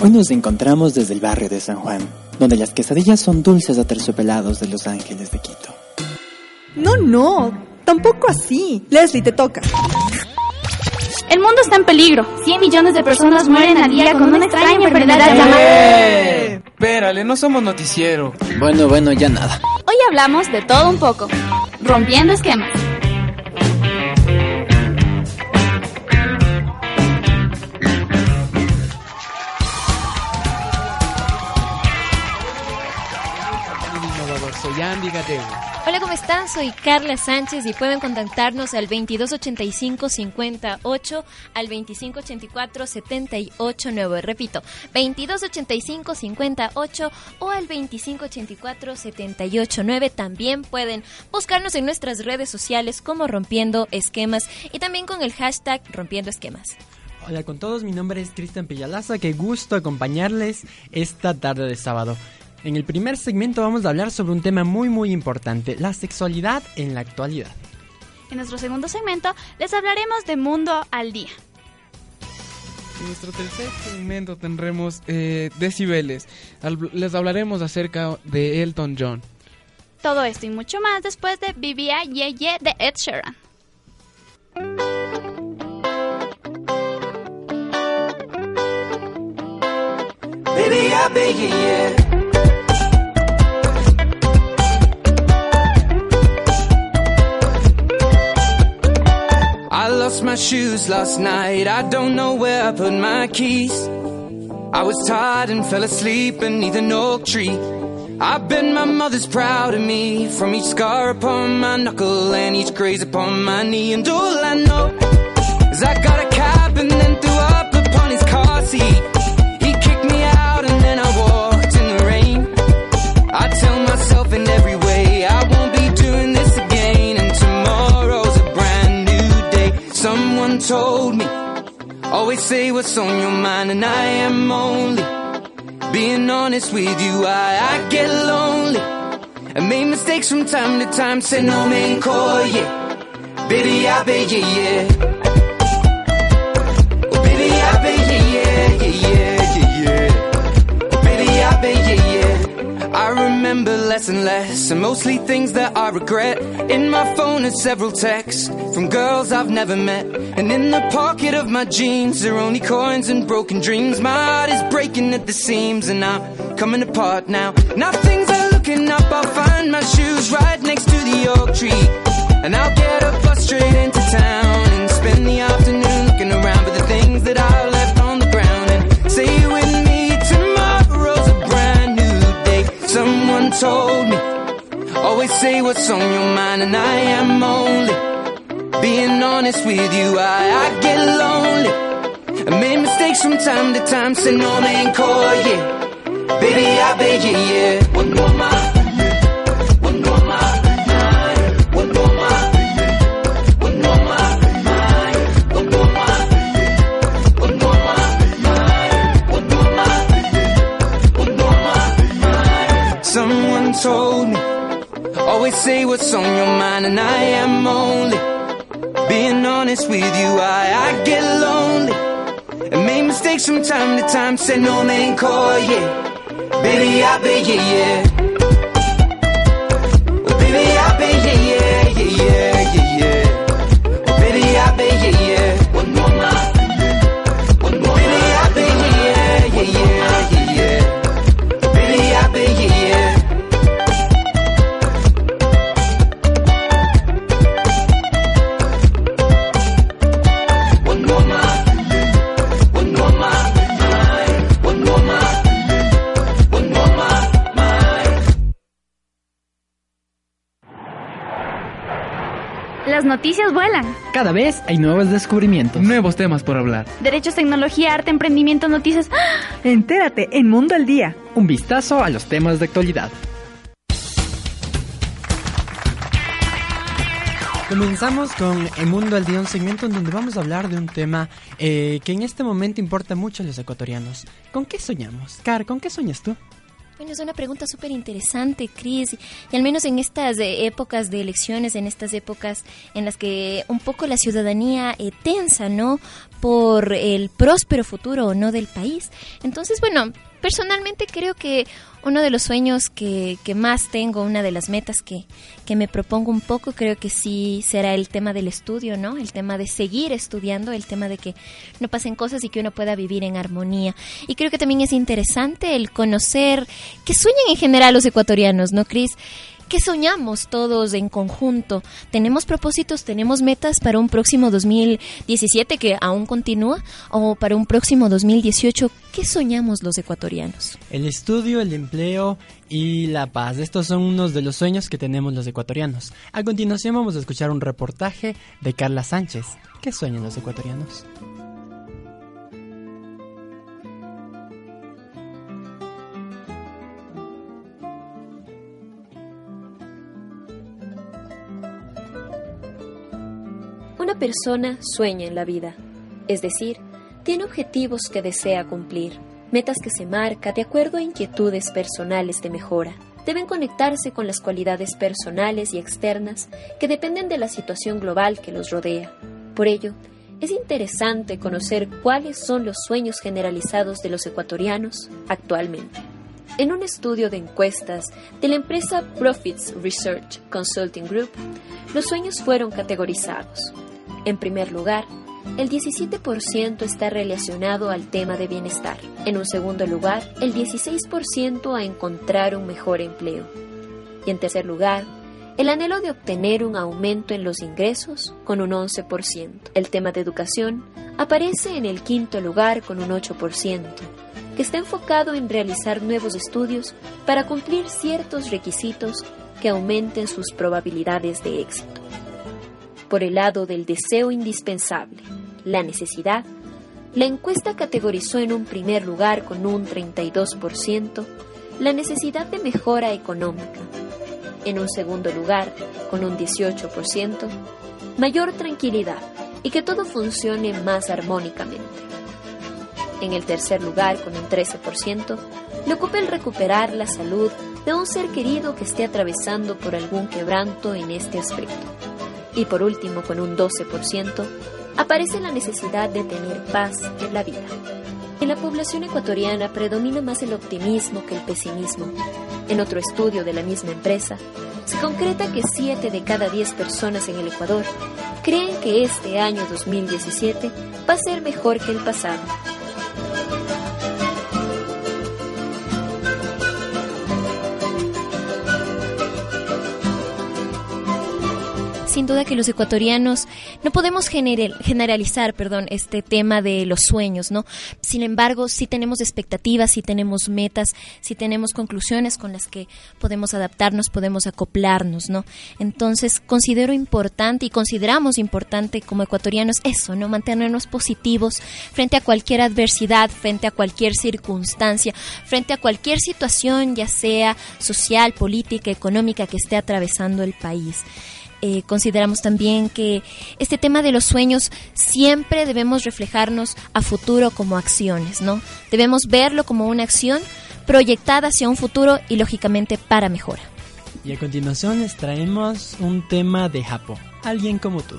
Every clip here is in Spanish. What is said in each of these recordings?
Hoy nos encontramos desde el barrio de San Juan, donde las quesadillas son dulces aterciopelados de Los Ángeles de Quito. No, no, tampoco así. Leslie, te toca. El mundo está en peligro. 100 millones de personas mueren al día con una extraña enfermedad llamada... ¡Eh! Espérale, no somos noticiero. Bueno, bueno, ya nada. Hoy hablamos de todo un poco. Rompiendo esquemas. Gateo. Hola, ¿cómo están? Soy Carla Sánchez y pueden contactarnos al 2285 58 al 2584 78 Repito, 2285 58 o al 2584 78 También pueden buscarnos en nuestras redes sociales como Rompiendo Esquemas y también con el hashtag Rompiendo Esquemas. Hola con todos, mi nombre es Cristian Pillalaza, qué gusto acompañarles esta tarde de sábado. En el primer segmento vamos a hablar sobre un tema muy muy importante, la sexualidad en la actualidad. En nuestro segundo segmento les hablaremos de Mundo al Día. En nuestro tercer segmento tendremos eh, decibeles. les hablaremos acerca de Elton John. Todo esto y mucho más después de Vivía Ye de Ed Sheeran. I my shoes last night. I don't know where I put my keys. I was tired and fell asleep beneath an oak tree. I bet my mother's proud of me from each scar upon my knuckle and each graze upon my knee. And all I know is I got a cab and then threw up always say what's on your mind, and I am only being honest with you. I, I get lonely. I made mistakes from time to time, said no man call, yeah. Baby, I bet, yeah, yeah. Baby, I bet, yeah, yeah, yeah, yeah, yeah. Oh, baby, I bet, yeah, yeah. I remember less and less, and mostly things that I regret. In my phone are several texts from girls I've never met. And in the pocket of my jeans are only coins and broken dreams. My heart is breaking at the seams, and I'm coming apart now. Now things are looking up, I'll find my shoes right next to the oak tree. And I'll get a bus straight into town say what's on your mind, and I am only being honest with you. I, I get lonely. I made mistakes from time to time, say no man call, yeah. Baby, I bet you, yeah. One more. Always say what's on your mind, and I am only being honest with you. I, I get lonely and made mistakes from time to time, Say no man call, yeah. Baby, I bet, yeah, yeah. Noticias vuelan. Cada vez hay nuevos descubrimientos. Nuevos temas por hablar. Derechos, tecnología, arte, emprendimiento, noticias. Entérate en Mundo al Día. Un vistazo a los temas de actualidad. Comenzamos con El Mundo al Día, un segmento en donde vamos a hablar de un tema eh, que en este momento importa mucho a los ecuatorianos. ¿Con qué soñamos? Car, ¿con qué sueñas tú? Bueno, es una pregunta súper interesante, Cris. Y al menos en estas eh, épocas de elecciones, en estas épocas en las que un poco la ciudadanía eh, tensa, ¿no? Por el próspero futuro o no del país. Entonces, bueno, personalmente creo que uno de los sueños que, que más tengo, una de las metas que, que, me propongo un poco, creo que sí será el tema del estudio, ¿no? El tema de seguir estudiando, el tema de que no pasen cosas y que uno pueda vivir en armonía. Y creo que también es interesante el conocer qué sueñan en general los ecuatorianos, ¿no, Cris? ¿Qué soñamos todos en conjunto? ¿Tenemos propósitos, tenemos metas para un próximo 2017 que aún continúa? ¿O para un próximo 2018? ¿Qué soñamos los ecuatorianos? El estudio, el empleo y la paz. Estos son unos de los sueños que tenemos los ecuatorianos. A continuación vamos a escuchar un reportaje de Carla Sánchez. ¿Qué sueñan los ecuatorianos? Persona sueña en la vida, es decir, tiene objetivos que desea cumplir, metas que se marca de acuerdo a inquietudes personales de mejora. Deben conectarse con las cualidades personales y externas que dependen de la situación global que los rodea. Por ello, es interesante conocer cuáles son los sueños generalizados de los ecuatorianos actualmente. En un estudio de encuestas de la empresa Profits Research Consulting Group, los sueños fueron categorizados. En primer lugar, el 17% está relacionado al tema de bienestar. En un segundo lugar, el 16% a encontrar un mejor empleo. Y en tercer lugar, el anhelo de obtener un aumento en los ingresos con un 11%. El tema de educación aparece en el quinto lugar con un 8%, que está enfocado en realizar nuevos estudios para cumplir ciertos requisitos que aumenten sus probabilidades de éxito. Por el lado del deseo indispensable, la necesidad, la encuesta categorizó en un primer lugar con un 32% la necesidad de mejora económica, en un segundo lugar con un 18%, mayor tranquilidad y que todo funcione más armónicamente. En el tercer lugar, con un 13%, le ocupa el recuperar la salud de un ser querido que esté atravesando por algún quebranto en este aspecto. Y por último, con un 12%, aparece la necesidad de tener paz en la vida. En la población ecuatoriana predomina más el optimismo que el pesimismo. En otro estudio de la misma empresa, se concreta que 7 de cada 10 personas en el Ecuador creen que este año 2017 va a ser mejor que el pasado. Sin duda que los ecuatorianos no podemos generalizar, perdón, este tema de los sueños, ¿no? Sin embargo, sí tenemos expectativas, sí tenemos metas, sí tenemos conclusiones con las que podemos adaptarnos, podemos acoplarnos, ¿no? Entonces, considero importante y consideramos importante como ecuatorianos eso, ¿no? Mantenernos positivos frente a cualquier adversidad, frente a cualquier circunstancia, frente a cualquier situación, ya sea social, política, económica que esté atravesando el país. Eh, consideramos también que este tema de los sueños siempre debemos reflejarnos a futuro como acciones, ¿no? Debemos verlo como una acción proyectada hacia un futuro y lógicamente para mejora. Y a continuación les traemos un tema de Japón, alguien como tú.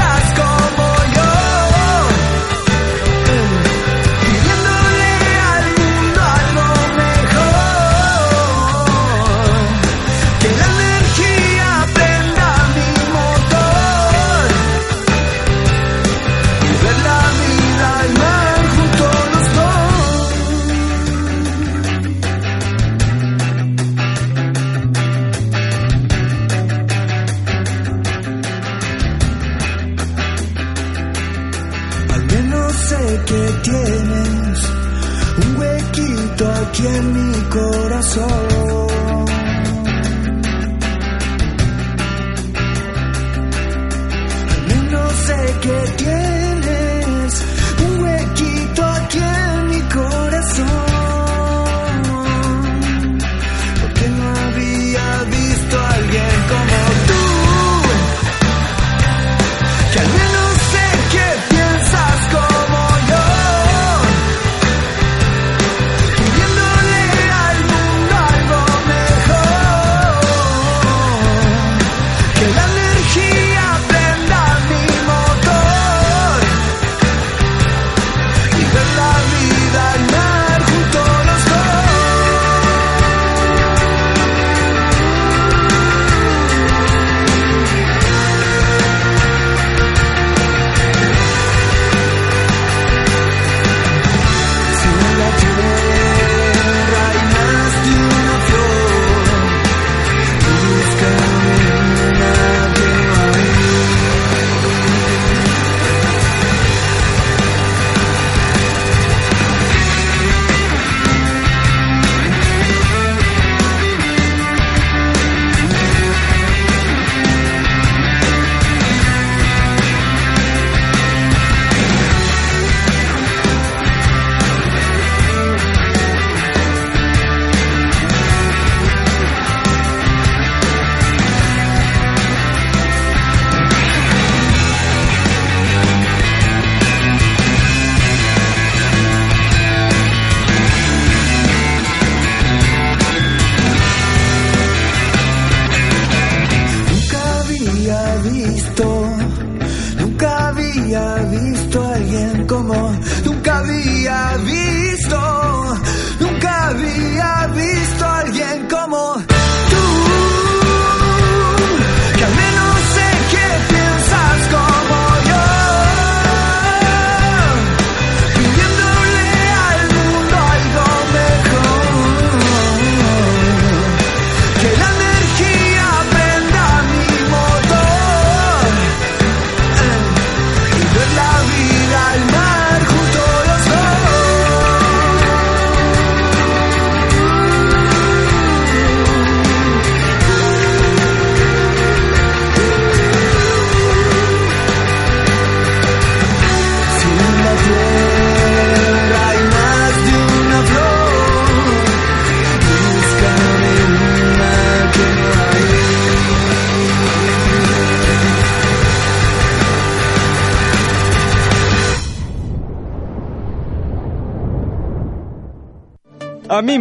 aquí en mi corazón.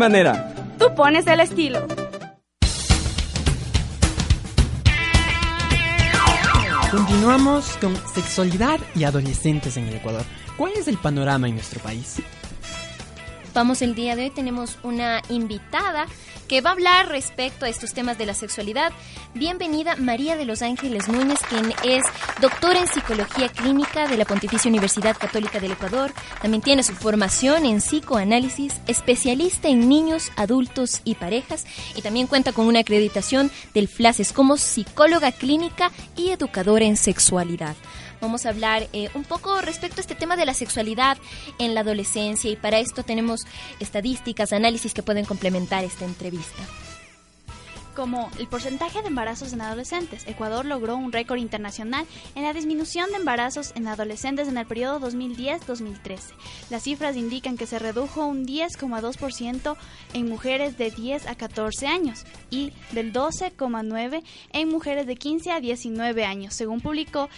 Manera. Tú pones el estilo. Continuamos con sexualidad y adolescentes en el Ecuador. ¿Cuál es el panorama en nuestro país? Vamos el día de hoy, tenemos una invitada que va a hablar respecto a estos temas de la sexualidad. Bienvenida María de los Ángeles Núñez, quien es doctora en psicología clínica de la Pontificia Universidad Católica del Ecuador. También tiene su formación en psicoanálisis, especialista en niños, adultos y parejas. Y también cuenta con una acreditación del FLACES como psicóloga clínica y educadora en sexualidad. Vamos a hablar eh, un poco respecto a este tema de la sexualidad en la adolescencia y para esto tenemos estadísticas, análisis que pueden complementar esta entrevista. Como el porcentaje de embarazos en adolescentes, Ecuador logró un récord internacional en la disminución de embarazos en adolescentes en el periodo 2010-2013. Las cifras indican que se redujo un 10,2% en mujeres de 10 a 14 años y del 12,9% en mujeres de 15 a 19 años, según publicó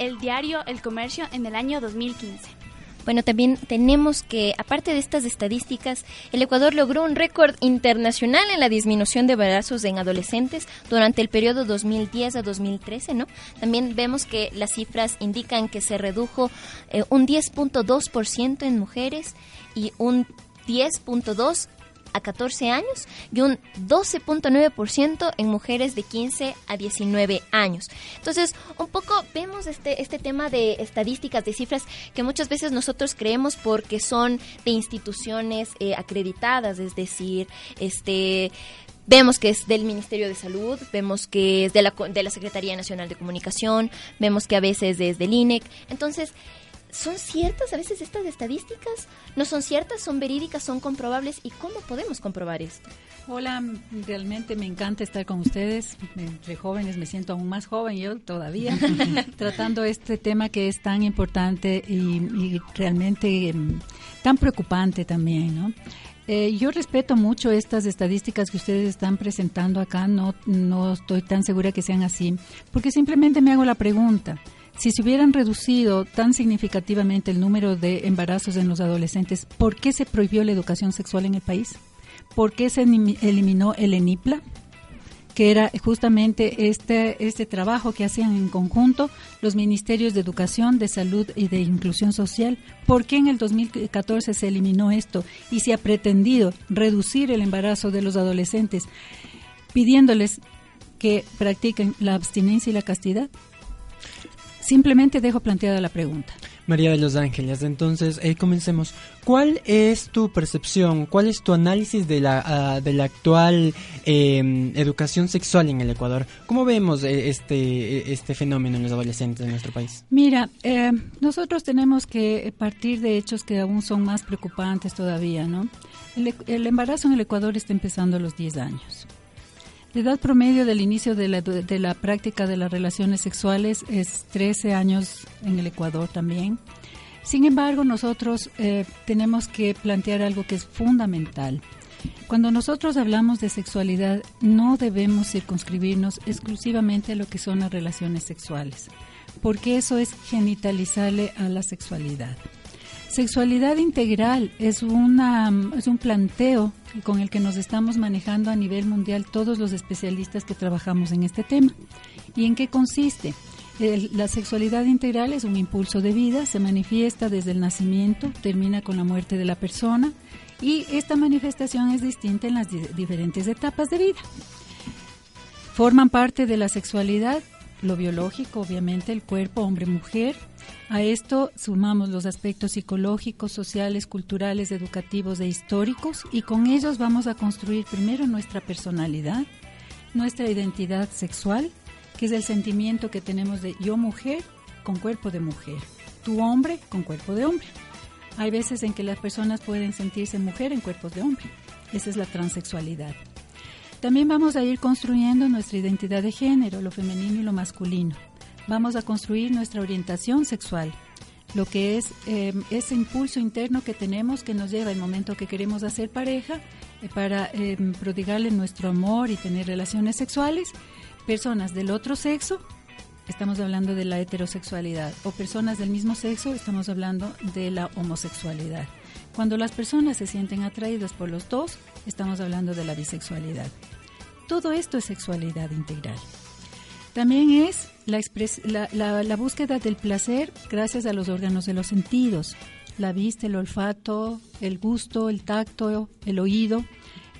el diario El Comercio en el año 2015. Bueno, también tenemos que, aparte de estas estadísticas, el Ecuador logró un récord internacional en la disminución de embarazos en adolescentes durante el periodo 2010 a 2013, ¿no? También vemos que las cifras indican que se redujo eh, un 10.2% en mujeres y un 10.2% a 14 años y un 12.9% en mujeres de 15 a 19 años. Entonces, un poco vemos este, este tema de estadísticas, de cifras que muchas veces nosotros creemos porque son de instituciones eh, acreditadas, es decir, este Vemos que es del Ministerio de Salud, vemos que es de la, de la Secretaría Nacional de Comunicación, vemos que a veces es del INEC. Entonces, ¿Son ciertas a veces estas estadísticas? ¿No son ciertas? ¿Son verídicas? ¿Son comprobables? ¿Y cómo podemos comprobar esto? Hola, realmente me encanta estar con ustedes. Entre jóvenes me siento aún más joven yo todavía, tratando este tema que es tan importante y, realmente em, tan preocupante también, ¿no? Eh, yo respeto mucho estas estadísticas que ustedes están presentando acá, no, no estoy tan segura que sean así, porque simplemente me hago la pregunta, si se hubieran reducido tan significativamente el número de embarazos en los adolescentes, ¿por qué se prohibió la educación sexual en el país? ¿Por qué se eliminó el ENIPLA? que era justamente este, este trabajo que hacían en conjunto los ministerios de Educación, de Salud y de Inclusión Social. ¿Por qué en el 2014 se eliminó esto y se ha pretendido reducir el embarazo de los adolescentes pidiéndoles que practiquen la abstinencia y la castidad? Simplemente dejo planteada la pregunta. María de los Ángeles, entonces eh, comencemos. ¿Cuál es tu percepción, cuál es tu análisis de la, ah, de la actual em, educación sexual en el Ecuador? ¿Cómo vemos eh, este, este fenómeno en los adolescentes de nuestro país? Mira, eh, nosotros tenemos que partir de hechos que aún son más preocupantes todavía, ¿no? El, el embarazo en el Ecuador está empezando a los 10 años. La edad promedio del inicio de la, de la práctica de las relaciones sexuales es 13 años en el Ecuador también. Sin embargo, nosotros eh, tenemos que plantear algo que es fundamental. Cuando nosotros hablamos de sexualidad, no debemos circunscribirnos exclusivamente a lo que son las relaciones sexuales, porque eso es genitalizarle a la sexualidad. Sexualidad integral es, una, es un planteo con el que nos estamos manejando a nivel mundial todos los especialistas que trabajamos en este tema. ¿Y en qué consiste? la sexualidad integral es un impulso de vida, se manifiesta desde el nacimiento, termina con la muerte de la persona y esta manifestación es distinta en las diferentes etapas de vida. Forman parte de la sexualidad lo biológico, obviamente, el cuerpo hombre-mujer, a esto sumamos los aspectos psicológicos, sociales, culturales, educativos e históricos y con ellos vamos a construir primero nuestra personalidad, nuestra identidad sexual, que es el sentimiento que tenemos de yo mujer con cuerpo de mujer, tu hombre con cuerpo de hombre. Hay veces en que las personas pueden sentirse mujer en cuerpos de hombre. Esa es la transexualidad. También vamos a ir construyendo nuestra identidad de género, lo femenino y lo masculino vamos a construir nuestra orientación sexual, lo que es eh, ese impulso interno que tenemos que nos lleva el momento que queremos hacer pareja eh, para eh, prodigarle nuestro amor y tener relaciones sexuales. Personas del otro sexo, estamos hablando de la heterosexualidad, o personas del mismo sexo, estamos hablando de la homosexualidad. Cuando las personas se sienten atraídas por los dos, estamos hablando de la bisexualidad. Todo esto es sexualidad integral. También es la, búsqueda del placer gracias a los órganos de los sentidos, la vista, el olfato, el gusto, el tacto, el oído.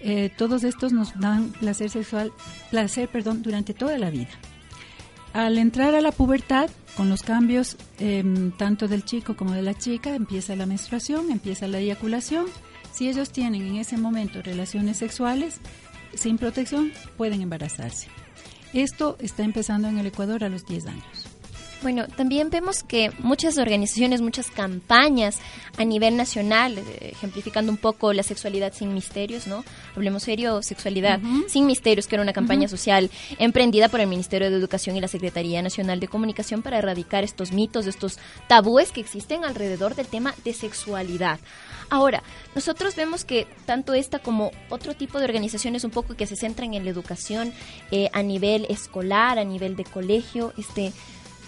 Eh, todos estos nos dan placer sexual, placer, perdón, durante toda la vida. Al entrar a la pubertad, con los cambios em, tanto del chico como de la chica, empieza la menstruación, empieza la eyaculación. Si ellos tienen en ese momento relaciones sexuales sin protección, pueden embarazarse. Esto está empezando en el Ecuador a los 10 años. Bueno, también vemos que muchas organizaciones, muchas campañas a nivel nacional, eh, ejemplificando un poco la sexualidad sin misterios, ¿no? Hablemos serio, sexualidad sin misterios, que era una campaña social emprendida por el Ministerio de Educación y la Secretaría Nacional de Comunicación para erradicar estos mitos, estos tabúes que existen alrededor del tema de sexualidad. Ahora, nosotros vemos que tanto esta como otro tipo de organizaciones un poco que se centran en la educación eh, a nivel escolar, a nivel de colegio, este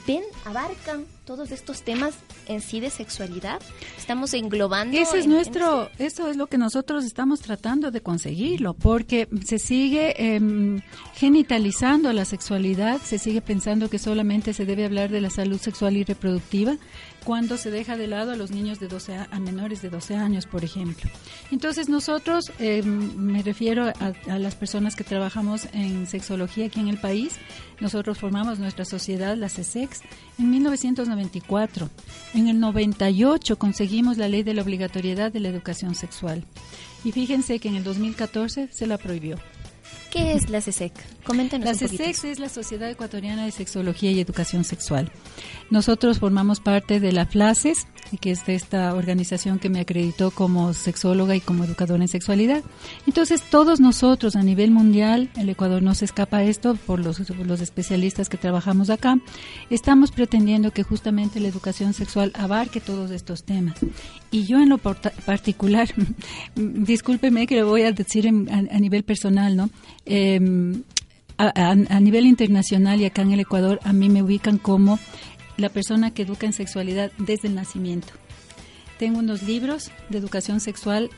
ven, abarcan todos estos temas en sí de sexualidad. Estamos englobando. Ese es en- en nuestro, eso es lo que nosotros estamos tratando de conseguirlo, porque se sigue em, genitalizando la sexualidad, se sigue pensando que solamente se debe hablar de la salud sexual y reproductiva, cuando se deja de lado a los niños de 12 a, a menores de 12 años, por ejemplo. Entonces nosotros, em, me refiero a, a las personas que trabajamos en sexología aquí en el país, nosotros formamos nuestra sociedad, la CESEX, en 1994. En el 98 conseguimos la ley de la obligatoriedad de la educación sexual. Y fíjense que en el 2014 se la prohibió. ¿Qué es la CSEC? Coméntenos La un poquito. CESEX es la Sociedad Ecuatoriana de Sexología y Educación Sexual. Nosotros formamos parte de la FLACES, que es de esta organización que me acreditó como sexóloga y como educadora en sexualidad. Entonces, todos nosotros a nivel mundial, el Ecuador no se escapa a esto por los, por los especialistas que trabajamos acá, estamos pretendiendo que justamente la educación sexual abarque todos estos temas. Y yo en lo particular, discúlpeme que lo voy a decir en- a, a nivel personal, ¿no? Em, a, a- nivel internacional y acá en el Ecuador, a mí me ubican como la persona que educa en sexualidad desde el nacimiento. Tengo unos libros de educación sexual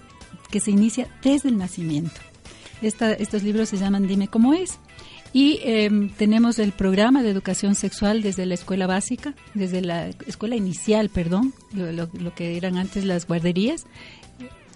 que se inicia desde el nacimiento. Esta- estos libros se llaman Dime cómo es. Y em, tenemos el programa de educación sexual desde la escuela básica, desde la escuela inicial, perdón, lo, lo- lo que eran antes las guarderías.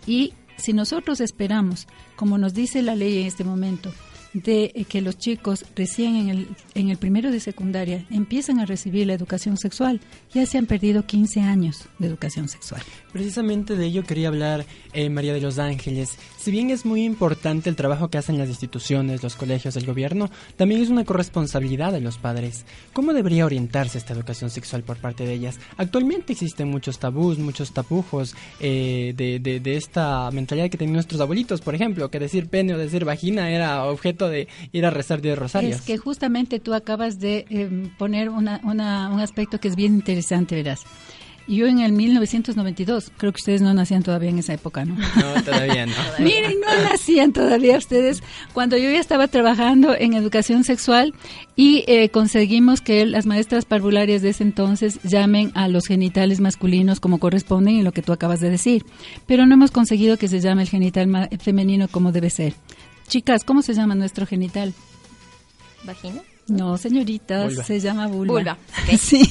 Y si nosotros esperamos, como nos dice la ley en este momento, de eh, que los chicos recién en el, en el primero de secundaria empiezan a recibir la educación sexual, ya se han perdido 15 años de educación sexual. Precisamente de ello quería hablar eh, María de los Ángeles. Si bien es muy importante el trabajo que hacen las instituciones, los colegios, el gobierno, también es una corresponsabilidad de los padres. ¿Cómo debería orientarse esta educación sexual por parte de ellas? Actualmente existen muchos tabús, muchos tapujos eh, de, de- de esta mentalidad que tenían nuestros abuelitos, por ejemplo, que decir pene o decir vagina era objeto de ir a rezar diez rosarios. Es que justamente tú acabas de eh, poner una, una- un aspecto que es bien interesante, verás. Yo en el 1992, creo que ustedes no nacían todavía en esa época, ¿no? No, todavía no. Miren, no nacían todavía ustedes. Cuando yo ya estaba trabajando en educación sexual y eh, conseguimos que las maestras parvularias de ese entonces llamen a los genitales masculinos como corresponden y lo que tú acabas de decir. Pero no hemos conseguido que se llame el genital femenino como debe ser. Chicas, ¿cómo se llama nuestro genital? ¿Vagina? No, señoritas, Vulva. se llama vulva. Vulva. Sí.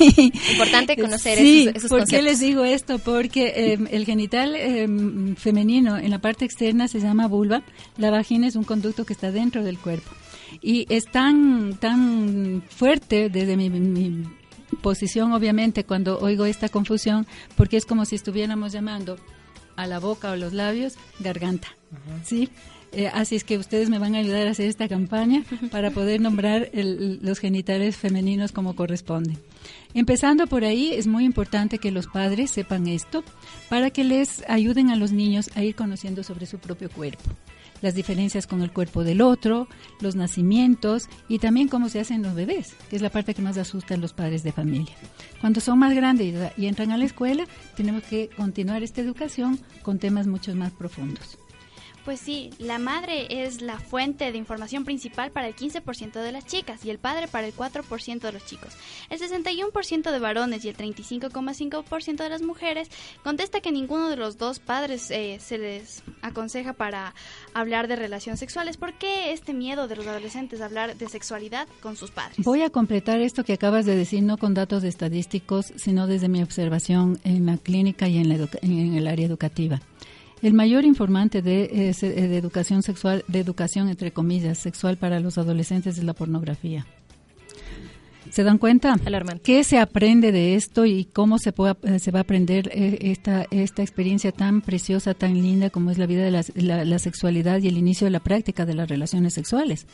Importante conocer Sí, esos- esos ¿por qué les digo esto? Porque eh, el genital eh, femenino en la parte externa se llama vulva, la vagina es un conducto que está dentro del cuerpo. Y es tan, tan fuerte desde mi, mi posición, obviamente, cuando oigo esta confusión, porque es como si estuviéramos llamando a la boca o los labios garganta. ¿Sí? Eh, así es que ustedes me van a ayudar a hacer esta campaña para poder nombrar el- los genitales femeninos como corresponde. Empezando por ahí, es muy importante que los padres sepan esto para que les ayuden a los niños a ir conociendo sobre su propio cuerpo, las diferencias con el cuerpo del otro, los nacimientos y también cómo se hacen los bebés, que es la parte que más asusta a los padres de familia. Cuando son más grandes y- entran a la escuela, tenemos que continuar esta educación con temas mucho más profundos. Pues sí, la madre es la fuente de información principal para el 15% de las chicas y el padre para el 4% de los chicos. El 61% de varones y el 35,5% de las mujeres contesta que ninguno de los dos padres eh, se les aconseja para hablar de relaciones sexuales. ¿Por qué este miedo de los adolescentes a hablar de sexualidad con sus padres? Voy a completar esto que acabas de decir, no con datos estadísticos, sino desde mi observación en la clínica y en, la en el área educativa. El mayor informante de, eh, de educación sexual, de educación entre comillas, sexual para los adolescentes es la pornografía. ¿Se dan cuenta? ¿Qué se aprende de esto y cómo se, puede, eh, se va a aprender eh, esta, esta experiencia tan preciosa, tan linda como es la vida de la, la- la sexualidad y el inicio de la práctica de las relaciones sexuales?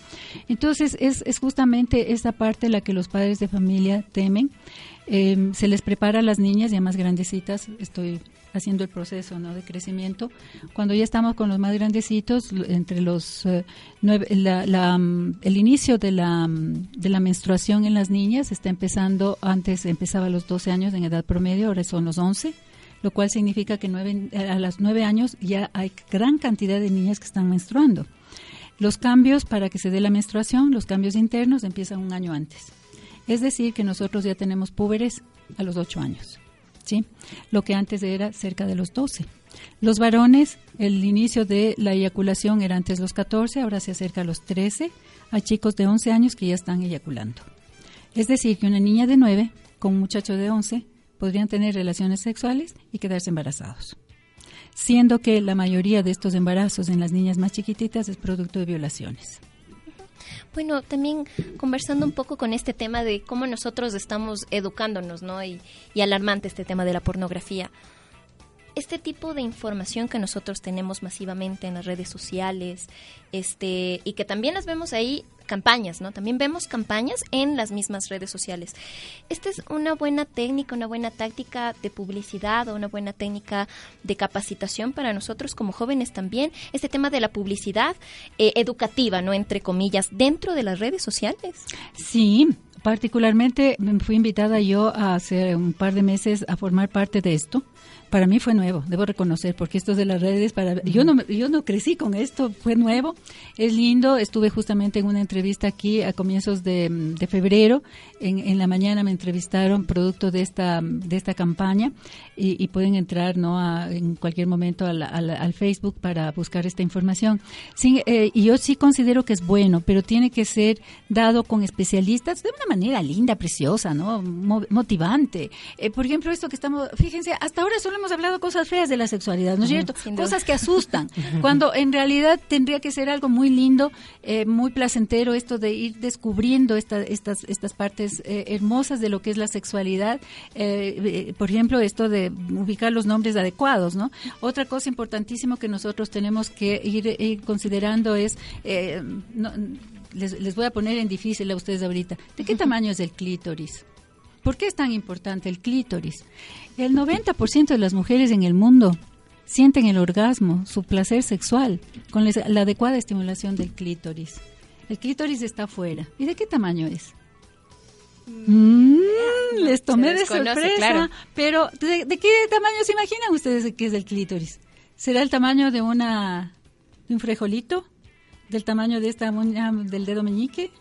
Entonces, es, es justamente esa parte la que los padres de familia temen. Eh, se les prepara a las niñas ya más grandecitas, estoy haciendo el proceso ¿no? de crecimiento. Cuando ya estamos con los más grandecitos, entre los eh, nueve, la- mm, el inicio de la, mm, de la menstruación en las niñas está empezando, antes empezaba a los 12 años en edad promedio, ahora son los 11, lo cual significa que nueve, eh, a los 9 años ya hay gran cantidad de niñas que están menstruando. Los cambios para que se dé la menstruación, los cambios internos empiezan un año antes. Es decir, que nosotros ya tenemos púberes a los 8 años, ¿sí? Lo que antes era cerca de los 12. Los varones, el inicio de la eyaculación era antes los 14, ahora se acerca a los 13. Hay chicos de 11 años que ya están eyaculando. Es decir, que una niña de 9 con un muchacho de 11 podrían tener relaciones sexuales y quedarse embarazados. Siendo que la mayoría de estos embarazos en las niñas más chiquititas es producto de violaciones. Bueno, también conversando un poco con este tema de cómo nosotros estamos educándonos, ¿no? Y, y alarmante este tema de la pornografía este tipo de información que nosotros tenemos masivamente en las redes sociales, este, y que también las vemos ahí campañas, ¿no? También vemos campañas en las mismas redes sociales. Esta es una buena técnica, una buena táctica de publicidad o una buena técnica de capacitación para nosotros como jóvenes también. Este tema de la publicidad eh, educativa, ¿no? Entre comillas, dentro de las redes sociales. Sí, particularmente fui invitada yo a hace un par de meses a formar parte de esto para mí fue nuevo, debo reconocer, porque esto de las redes, para yo no yo no crecí con esto, fue nuevo, es lindo. Estuve justamente en una entrevista aquí a comienzos de, febrero, en, en, la mañana me entrevistaron producto de esta de esta campaña y, pueden entrar no en cualquier momento al, al, Facebook para buscar esta información. Eh, y yo sí considero que es bueno, pero tiene que ser dado con especialistas de una manera linda, preciosa, no motivante. Eh, por ejemplo, esto que estamos, fíjense, hasta ahora solo hemos hablado cosas feas de la sexualidad, ¿no es cierto? Cosas que asustan, cuando en realidad tendría que ser algo muy lindo, eh, muy placentero esto de ir descubriendo estas, estas partes eh, hermosas de lo que es la sexualidad. Eh, por ejemplo, esto de ubicar los nombres adecuados, ¿no? Otra cosa importantísima que nosotros tenemos que ir, considerando es... les, les voy a poner en difícil a ustedes ahorita. ¿De qué tamaño es el clítoris? ¿Por qué es tan importante el clítoris? El 90% de las mujeres en el mundo sienten el orgasmo, su placer sexual, con la adecuada estimulación del clítoris. El clítoris está afuera. ¿Y de qué tamaño es? Mm, les tomé de sorpresa. Pero, ¿de, qué tamaño se imaginan ustedes que es el clítoris? ¿Será el tamaño de una de un frejolito? ¿Del tamaño de esta del dedo meñique?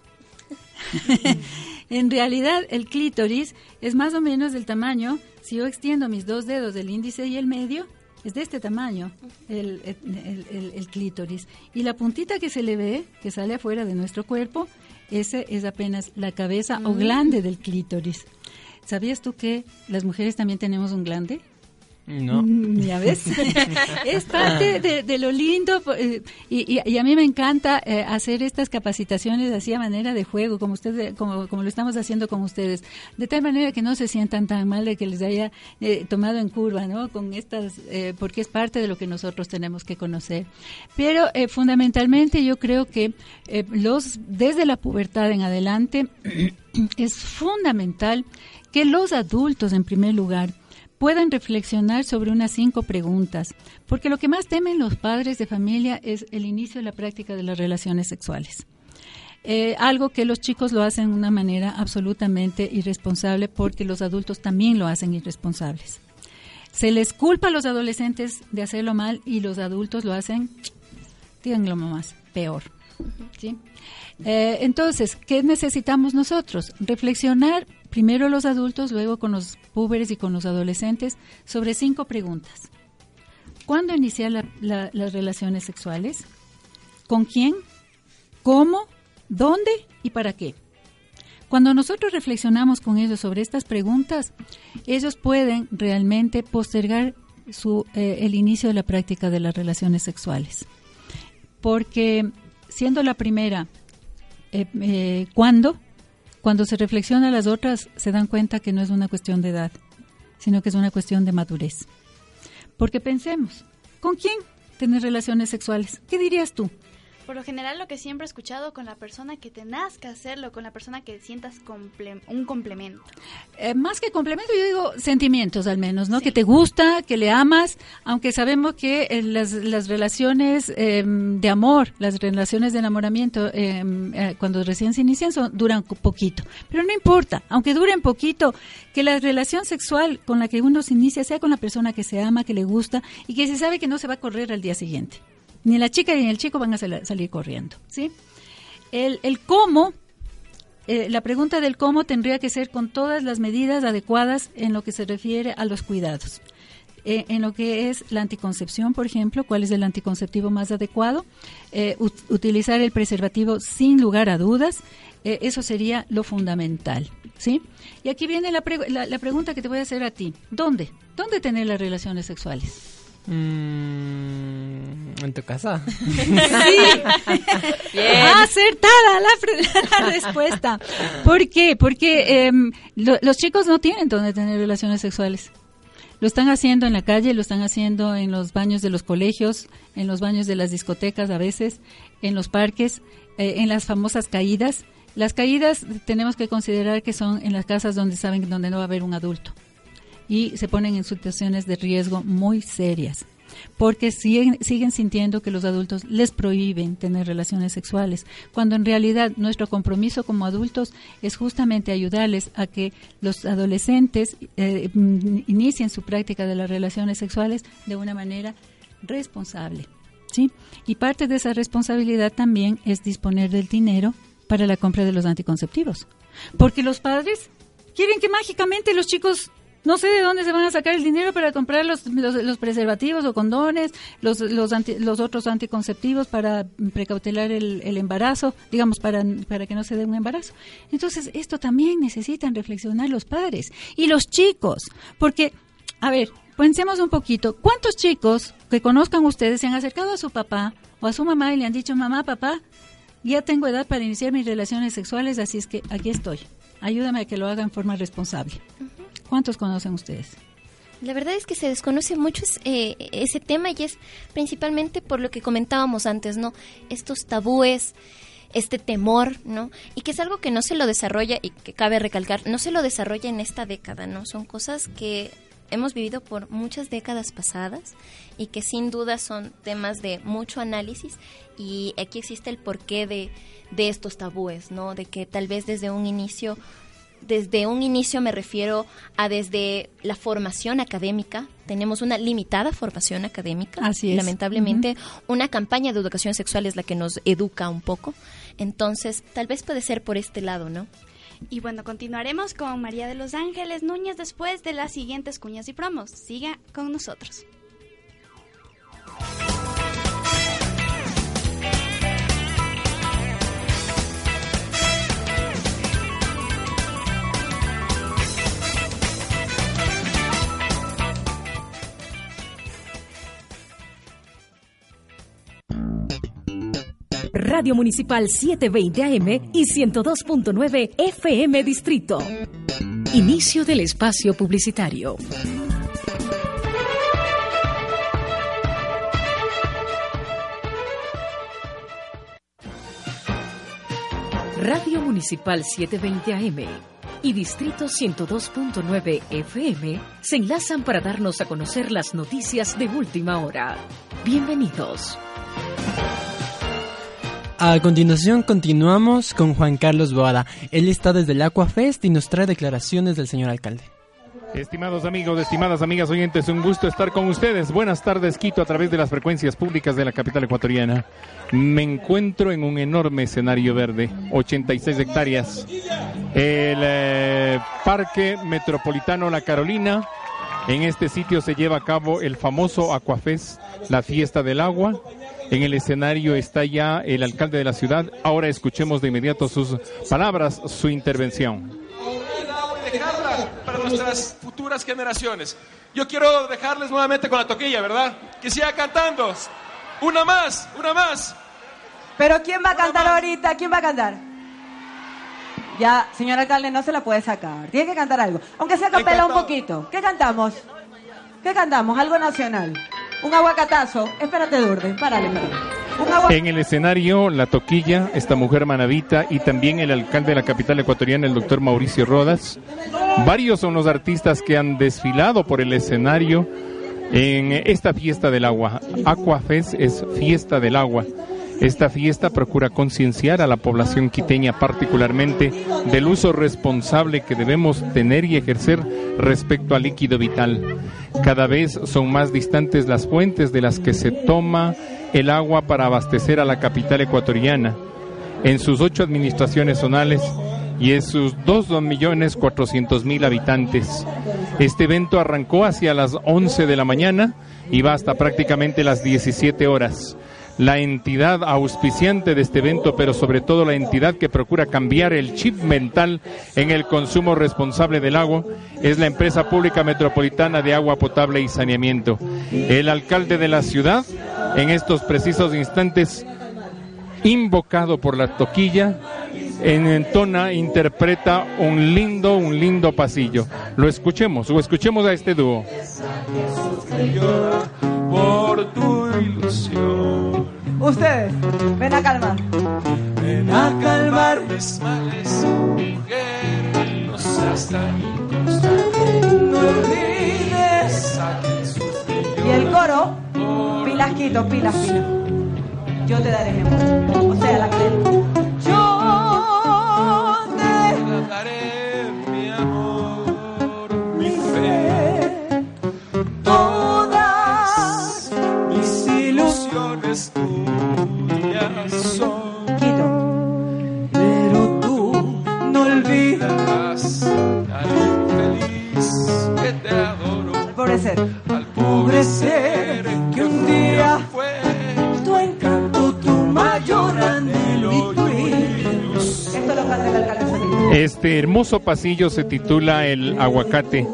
en realidad, el clítoris es más o menos del tamaño si yo extiendo mis dos dedos del índice y el medio, es de este tamaño el, clítoris. Y la puntita que se le ve, que sale afuera de nuestro cuerpo, ese es apenas la cabeza o mm. glande del clítoris. ¿Sabías tú que las mujeres también tenemos un glande? No. Mm, ya ves. es parte de, lo lindo eh, y, a mí me encanta eh, hacer estas capacitaciones así a manera de juego, como ustedes, como, como lo estamos haciendo con ustedes, de tal manera que no se sientan tan mal de que les haya eh, tomado en curva, ¿no? Con estas, porque es parte de lo que nosotros tenemos que conocer. Pero fundamentalmente yo creo que los desde la pubertad en adelante es fundamental que los adultos, en primer lugar, puedan reflexionar sobre unas cinco preguntas, porque lo que más temen los padres de familia es el inicio de la práctica de las relaciones sexuales. Eh, algo que los chicos lo hacen de una manera absolutamente irresponsable porque los adultos también lo hacen irresponsables. Se les culpa a los adolescentes de hacerlo mal y los adultos lo hacen, díganlo más, peor. Eh, entonces, ¿qué necesitamos nosotros? Reflexionar primero los adultos, luego con los púberes y con los adolescentes sobre cinco preguntas. ¿Cuándo iniciar las relaciones sexuales? ¿Con quién? ¿Cómo? ¿Dónde? ¿Y para qué? Cuando nosotros reflexionamos con ellos sobre estas preguntas, ellos pueden realmente postergar eh, el inicio de la práctica de las relaciones sexuales. Porque siendo la primera, eh, eh, ¿cuándo? Cuando se reflexiona las otras, se dan cuenta que no es una cuestión de edad, sino que es una cuestión de madurez. Porque pensemos, ¿con quién tener relaciones sexuales? ¿Qué dirías tú? Por lo general lo que siempre he escuchado con la persona que te nazca hacerlo, con la persona que sientas un complemento. Eh, más que complemento, yo digo sentimientos al menos, ¿no? Que te gusta, que le amas, aunque sabemos que eh, las, las, relaciones em, de amor, las relaciones de enamoramiento, em, eh, cuando recién se inician, son, duran poquito. Pero no importa, aunque duren poquito, que la relación sexual con la que uno se inicia sea con la persona que se ama, que le gusta y que se sabe que no se va a correr al día siguiente ni la chica ni el chico van a salir corriendo, ¿sí? El, el cómo eh, la pregunta del cómo tendría que ser con todas las medidas adecuadas en lo que se refiere a los cuidados. Eh, en lo que es la anticoncepción, por ejemplo, cuál es el anticonceptivo más adecuado, eh, utilizar el preservativo sin lugar a dudas, eso sería lo fundamental, ¿sí? Y aquí viene la, la, pregunta que te voy a hacer a ti. ¿Dónde? ¿Dónde tener las relaciones sexuales? Mm, en tu casa. sí. Acertada la, respuesta. ¿Por qué? Porque em, los chicos no tienen donde tener relaciones sexuales. Lo están haciendo en la calle, lo están haciendo en los baños de los colegios, en los baños de las discotecas a veces, en los parques, eh, en las famosas caídas. Las caídas tenemos que considerar que son en las casas donde saben donde no va a haber un adulto y se ponen en situaciones de riesgo muy serias porque siguen, siguen sintiendo que los adultos les prohíben tener relaciones sexuales, cuando en realidad nuestro compromiso como adultos es justamente ayudarles a que los adolescentes eh, inicien su práctica de las relaciones sexuales de una manera responsable. ¿sí? Y parte de esa responsabilidad también es disponer del dinero para la compra de los anticonceptivos. Porque los padres quieren que mágicamente los chicos no sé de dónde se van a sacar el dinero para comprar los, los, preservativos o condones, los, los, los otros anticonceptivos para precautelar el, el, embarazo, digamos, para, para que no se dé un embarazo. Entonces, esto también necesitan reflexionar los padres y los chicos, porque, a ver, pensemos un poquito, ¿cuántos chicos que conozcan ustedes se han acercado a su papá o a su mamá y le han dicho, mamá, papá, ya tengo edad para iniciar mis relaciones sexuales, así es que aquí estoy. Ayúdame a que lo haga en forma responsable. ¿Cuántos conocen ustedes? La verdad es que se desconoce mucho eh, ese tema y es principalmente por lo que comentábamos antes, ¿no? Estos tabúes, este temor, ¿no? Y que es algo que no se lo desarrolla y que cabe recalcar, no se lo desarrolla en esta década, ¿no? Son cosas que hemos vivido por muchas décadas pasadas y que sin duda son temas de mucho análisis y aquí existe el porqué de, de estos tabúes, ¿no? De que tal vez desde un inicio desde un inicio me refiero a desde la formación académica. Tenemos una limitada formación académica. Así es. Lamentablemente, una campaña de educación sexual es la que nos educa un poco. Entonces, tal vez puede ser por este lado, ¿no? Y bueno, continuaremos con María de los Ángeles Núñez después de las siguientes cuñas y promos. Siga con nosotros. Radio Municipal 720 AM y 102.9 FM Distrito. Inicio del espacio publicitario. Radio Municipal 720 AM y Distrito 102.9 FM se enlazan para darnos a conocer las noticias de última hora. Bienvenidos. A continuación continuamos con Juan Carlos Boada. Él está desde el Aquafest y nos trae declaraciones del señor alcalde. Estimados amigos, estimadas amigas oyentes, un gusto estar con ustedes. Buenas tardes, Quito, a través de las frecuencias públicas de la capital ecuatoriana. Me encuentro en un enorme escenario verde, 86 hectáreas. El eh, Parque Metropolitano La Carolina. En este sitio se lleva a cabo el famoso Aquafest, la fiesta del agua en el escenario está ya el alcalde de la ciudad. Ahora escuchemos de inmediato sus palabras, su intervención. Para nuestras futuras generaciones. Yo quiero dejarles nuevamente con la toquilla, ¿verdad? Que siga cantando. Una más, una más. Pero ¿quién va a cantar ahorita? ¿Quién va a cantar? Ya, señor alcalde, no se la puede sacar. Tiene que cantar algo. Aunque sea capela un poquito. ¿Qué cantamos? ¿Qué cantamos? Algo nacional. Un aguacatazo. Espérate, Durde. Párale, En el escenario, la toquilla, esta mujer manavita y también el alcalde de la capital ecuatoriana, el doctor Mauricio Rodas. Varios son los artistas que han desfilado por el escenario en esta fiesta del agua. Aquafest es fiesta del agua. Esta fiesta procura concienciar a la población quiteña particularmente del uso responsable que debemos tener y ejercer respecto al líquido vital. Cada vez son más distantes las fuentes de las que se toma el agua para abastecer a la capital ecuatoriana. En sus ocho administraciones zonales, y es sus 2.400.000 habitantes. Este evento arrancó hacia las 11 de la mañana y va hasta prácticamente las 17 horas la entidad auspiciante de este evento, pero sobre todo la entidad que procura cambiar el chip mental en el consumo responsable del agua, es la empresa pública metropolitana de agua potable y saneamiento. El alcalde de la ciudad, en estos precisos instantes, invocado por la toquilla, en entona, interpreta un lindo, un lindo pasillo. Lo escuchemos, o escuchemos a este dúo. Ustedes, ven a calmar. Ven a calmar mis males, mujer, no seas tan inconstante. No olvides a quien sufrió. Y el coro, pilas quito, pilas, pilas. Yo te daré mi amor. O sea, la creo. Hermoso pasillo se titula El Aguacate,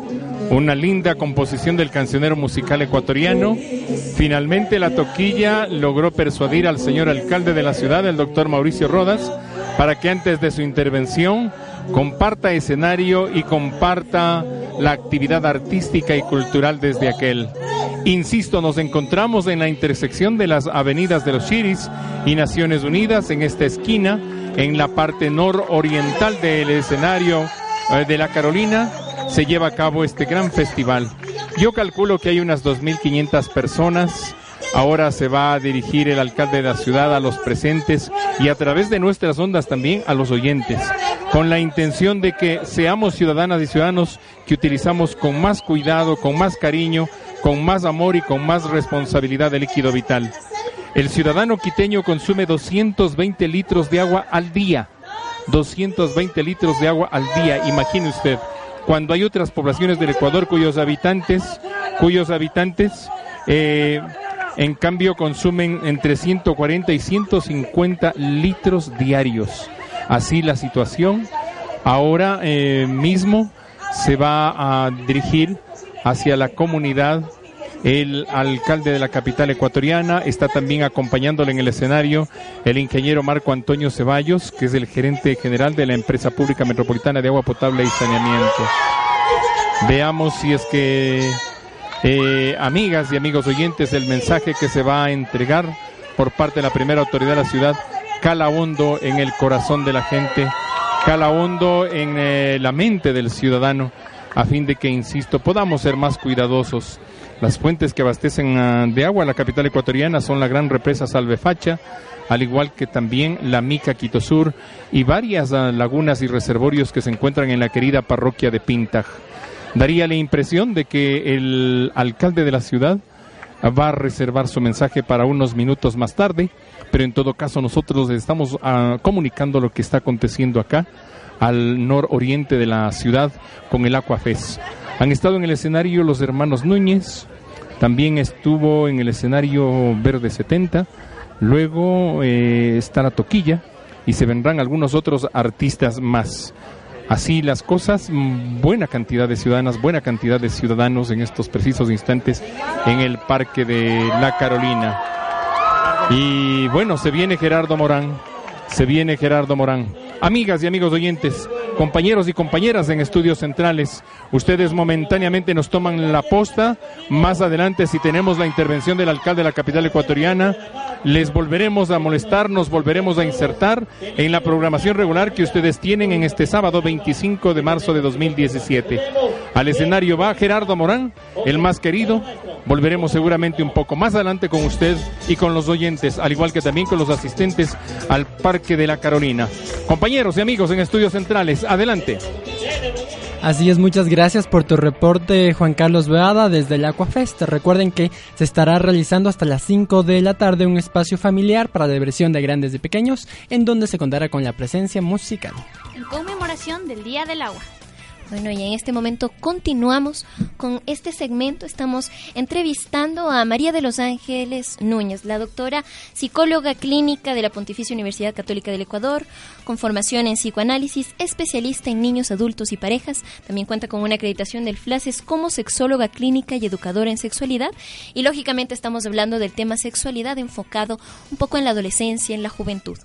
una linda composición del cancionero musical ecuatoriano. Finalmente la toquilla logró persuadir al señor alcalde de la ciudad, el doctor Mauricio Rodas, para que antes de su intervención comparta escenario y comparta la actividad artística y cultural desde aquel. Insisto, nos encontramos en la intersección de las avenidas de los Chiris y Naciones Unidas, en esta esquina, en la parte nororiental del escenario eh, de la Carolina, se lleva a cabo este gran festival. Yo calculo que hay unas 2.500 personas. Ahora se va a dirigir el alcalde de la ciudad a los presentes y a través de nuestras ondas también a los oyentes, con la intención de que seamos ciudadanas y ciudadanos que utilizamos con más cuidado, con más cariño, con más amor y con más responsabilidad el líquido vital. El ciudadano quiteño consume 220 litros de agua al día. 220 litros de agua al día, imagine usted. Cuando hay otras poblaciones del Ecuador cuyos habitantes, cuyos habitantes, eh, en cambio, consumen entre 140 y 150 litros diarios. Así la situación. Ahora eh, mismo se va a dirigir hacia la comunidad el alcalde de la capital ecuatoriana, está también acompañándole en el escenario el ingeniero Marco Antonio Ceballos, que es el gerente general de la empresa pública metropolitana de agua potable y saneamiento. Veamos si es que, eh, amigas y amigos oyentes, el mensaje que se va a entregar por parte de la primera autoridad de la ciudad cala hondo en el corazón de la gente, cala hondo en eh, la mente del ciudadano, a fin de que, insisto, podamos ser más cuidadosos las fuentes que abastecen ah, de agua a la capital ecuatoriana son la gran represa Salvefacha, al igual que también la Mica Quito Sur y varias ah, lagunas y reservorios que se encuentran en la querida parroquia de Pintaj. Daría la impresión de que el alcalde de la ciudad va a reservar su mensaje para unos minutos más tarde, pero en todo caso nosotros estamos ah, comunicando lo que está aconteciendo acá al nororiente de la ciudad con el Aquafes. Han estado en el escenario los hermanos Núñez, también estuvo en el escenario Verde 70, luego eh, está la Toquilla y se vendrán algunos otros artistas más. Así las cosas, mm, buena cantidad de ciudadanas, buena cantidad de ciudadanos en estos precisos instantes en el Parque de La Carolina. Y bueno, se viene Gerardo Morán, se viene Gerardo Morán. Amigas y amigos oyentes, compañeros y compañeras en estudios centrales, ustedes momentáneamente nos toman la posta. Más adelante, si tenemos la intervención del alcalde de la capital ecuatoriana, les volveremos a molestar, nos volveremos a insertar en la programación regular que ustedes tienen en este sábado 25 de marzo de 2017. Al escenario va Gerardo Morán, el más querido. Volveremos seguramente un poco más adelante con usted y con los oyentes, al igual que también con los asistentes al Parque de la Carolina. Compañeros y amigos en estudios centrales, adelante. Así es, muchas gracias por tu reporte, Juan Carlos Beada, desde el Aquafest. Recuerden que se estará realizando hasta las 5 de la tarde un espacio familiar para diversión de grandes y pequeños, en donde se contará con la presencia musical. En conmemoración del Día del Agua. Bueno, y en este momento continuamos con este segmento. Estamos entrevistando a María de los Ángeles Núñez, la doctora psicóloga clínica de la Pontificia Universidad Católica del Ecuador, con formación en psicoanálisis, especialista en niños, adultos y parejas. También cuenta con una acreditación del FLACES como sexóloga clínica y educadora en sexualidad. Y lógicamente estamos hablando del tema sexualidad enfocado un poco en la adolescencia, en la juventud.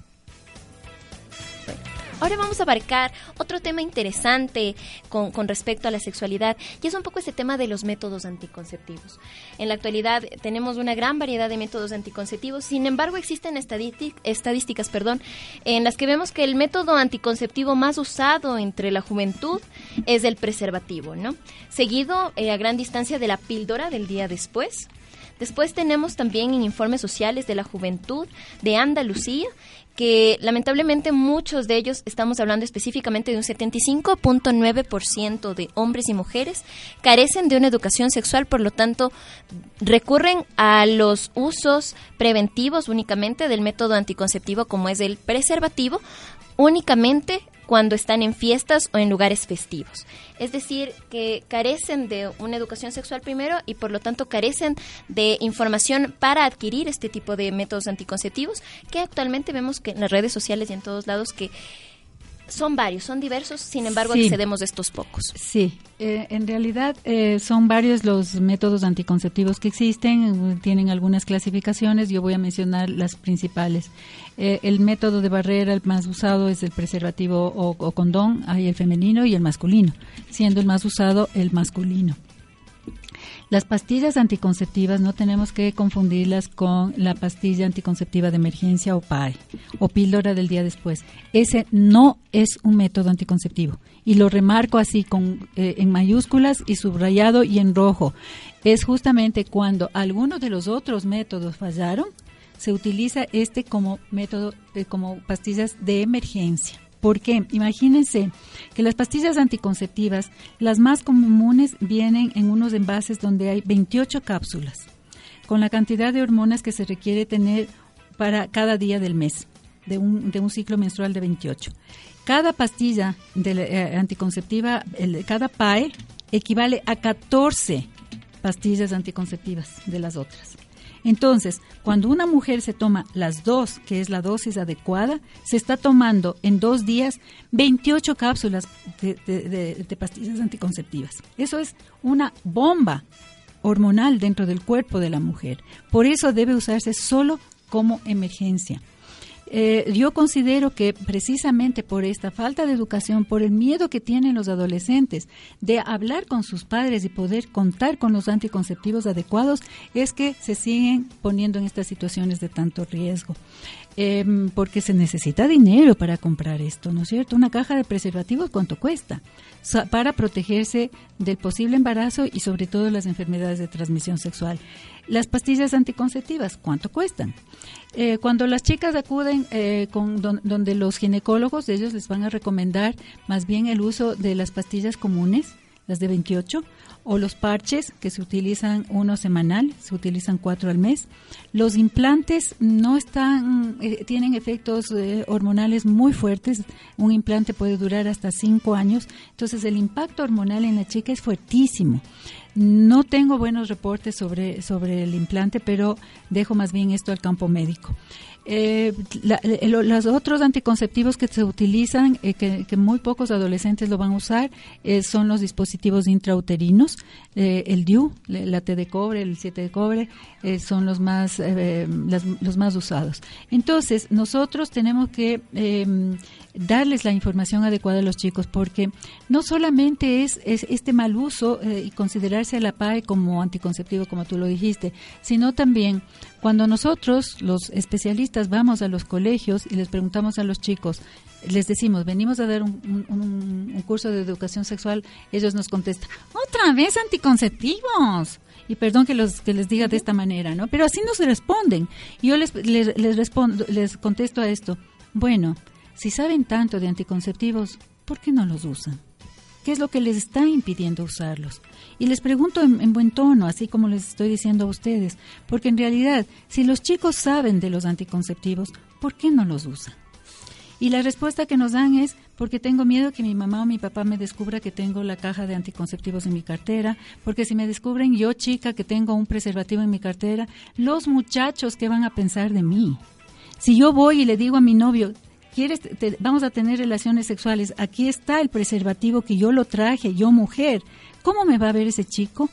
Ahora vamos a abarcar otro tema interesante con, respecto a la sexualidad y es un poco este tema de los métodos anticonceptivos. En la actualidad tenemos una gran variedad de métodos anticonceptivos, sin embargo existen estadísticas perdón, en las que vemos que el método anticonceptivo más usado entre la juventud es el preservativo, ¿no? Seguido eh, a gran distancia de la píldora del día después. Después tenemos también en informes sociales de la juventud de Andalucía que lamentablemente muchos de ellos, estamos hablando específicamente de un 75.9% de hombres y mujeres, carecen de una educación sexual, por lo tanto recurren a los usos preventivos únicamente del método anticonceptivo como es el preservativo, únicamente cuando están en fiestas o en lugares festivos. Es decir, que carecen de una educación sexual primero y por lo tanto carecen de información para adquirir este tipo de métodos anticonceptivos que actualmente vemos que en las redes sociales y en todos lados que son varios, son diversos, sin embargo Sí. accedemos de estos pocos. Sí, eh, en realidad eh, son varios los métodos anticonceptivos que existen, eh, tienen algunas clasificaciones, yo voy a mencionar las principales. Eh, el método de barrera, el más usado es el preservativo o, o condón, hay el femenino y el masculino, siendo el más usado el masculino. Las pastillas anticonceptivas no tenemos que confundirlas con la pastilla anticonceptiva de emergencia o PAE o píldora del día después. Ese no es un método anticonceptivo y lo remarco así con eh, en mayúsculas y subrayado y en rojo. Es justamente cuando algunos de los otros métodos fallaron, se utiliza este como método eh, como pastillas de emergencia. ¿Por qué? Imagínense que las pastillas anticonceptivas, las más comunes, vienen en unos envases donde hay 28 cápsulas, con la cantidad de hormonas que se requiere tener para cada día del mes, de un, ciclo menstrual de 28. Cada pastilla eh, anticonceptiva, el- cada PAE, equivale a 14 pastillas anticonceptivas de las otras. Entonces, cuando una mujer se toma las dos, que es la dosis adecuada, se está tomando en dos días 28 cápsulas de, pastillas anticonceptivas. Eso es una bomba hormonal dentro del cuerpo de la mujer. Por eso debe usarse solo como emergencia. Eh, yo considero que precisamente por esta falta de educación, por el miedo que tienen los adolescentes de hablar con sus padres y poder contar con los anticonceptivos adecuados, es que se siguen poniendo en estas situaciones de tanto riesgo. Em, porque se necesita dinero para comprar esto, ¿no es cierto? Una caja de preservativos, ¿cuánto cuesta? Para protegerse del posible embarazo y sobre todo las enfermedades de transmisión sexual. Las pastillas anticonceptivas, ¿cuánto cuestan? Eh, cuando las chicas acuden eh, con don- donde los ginecólogos, ellos les van a recomendar más bien el uso de las pastillas comunes, las de 28, o los parches que se utilizan uno semanal, se utilizan cuatro al mes. Los implantes no están, eh, tienen efectos hormonales muy fuertes. Un implante puede durar hasta cinco años. Entonces el impacto hormonal en la chica es fuertísimo. No tengo buenos reportes sobre, sobre el implante, pero dejo más bien esto al campo médico. Eh, la- eh, lo- los otros anticonceptivos que se utilizan, eh, que, muy pocos adolescentes lo van a usar, eh, son los dispositivos intrauterinos, eh, el DIU, la T de cobre, el 7 de cobre, son los más, los más usados. Entonces, nosotros tenemos que eh, darles la información adecuada a los chicos, porque no solamente es, es este mal uso eh, y considerarse a la PAE como anticonceptivo, como tú lo dijiste, sino también cuando nosotros, los especialistas, vamos a los colegios y les preguntamos a los chicos, les decimos, venimos a dar un, un- un- un curso de educación sexual, ellos nos contestan, otra vez anticonceptivos. Y perdón que, los, que les diga de esta manera, ¿no? Pero así nos responden. Yo les, les, les respondo, les contesto a esto, bueno, si saben tanto de anticonceptivos, ¿por qué no los usan? qué es lo que les está impidiendo usarlos. Y les pregunto en, en, buen tono, así como les estoy diciendo a ustedes, porque en realidad, si los chicos saben de los anticonceptivos, ¿por qué no los usan? Y la respuesta que nos dan es porque tengo miedo que mi mamá o mi papá me descubra que tengo la caja de anticonceptivos en mi cartera, porque si me descubren yo chica que tengo un preservativo en mi cartera, los muchachos qué van a pensar de mí. Si yo voy y le digo a mi novio, ¿quieres te, vamos a tener relaciones sexuales? Aquí está el preservativo que yo lo traje, yo mujer. ¿Cómo me va a ver ese chico?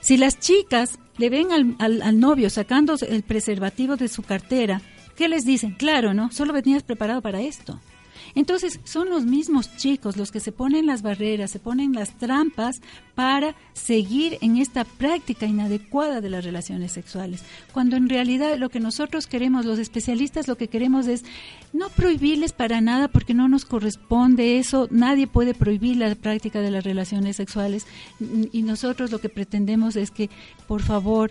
Si las chicas le ven al, al, novio sacando el preservativo de su cartera, ¿Qué les dicen? Claro, ¿no? Solo venías preparado para esto. Entonces, son los mismos chicos los que se ponen las barreras, se ponen las trampas para seguir en esta práctica inadecuada de las relaciones sexuales. Cuando en realidad lo que nosotros queremos, los especialistas lo que queremos es no prohibirles para nada porque no nos corresponde eso, nadie puede prohibir la práctica de las relaciones sexuales y nosotros lo que pretendemos es que, por favor,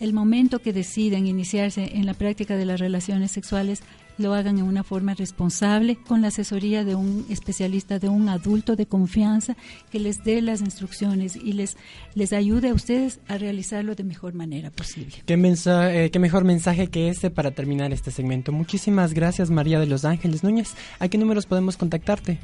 el momento que deciden iniciarse en la práctica de las relaciones sexuales lo hagan en una forma responsable con la asesoría de un especialista, de un adulto de confianza que les dé las instrucciones y les, les ayude a ustedes a realizarlo de mejor manera posible. ¿Qué, mensaje, eh, qué mejor mensaje que este para terminar este segmento. Muchísimas gracias María de los Ángeles Núñez. ¿A qué números podemos contactarte?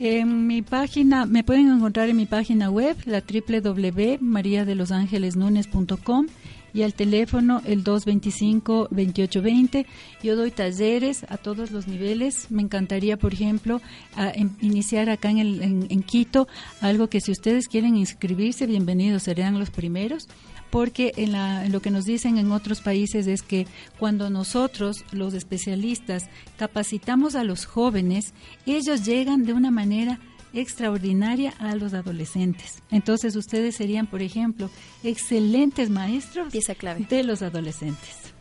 En mi página, me pueden encontrar en mi página web, la www.mariadelosangelesnunes.com y al teléfono el 225-2820. Yo doy talleres a todos los niveles. Me encantaría, por ejemplo, a, iniciar acá en, el, en, Quito algo que si ustedes quieren inscribirse, bienvenidos, serán los primeros porque en, la, en, lo que nos dicen en otros países es que cuando nosotros, los especialistas, capacitamos a los jóvenes, ellos llegan de una manera extraordinaria a los adolescentes. Entonces ustedes serían, por ejemplo, excelentes maestros Pieza clave. de los adolescentes.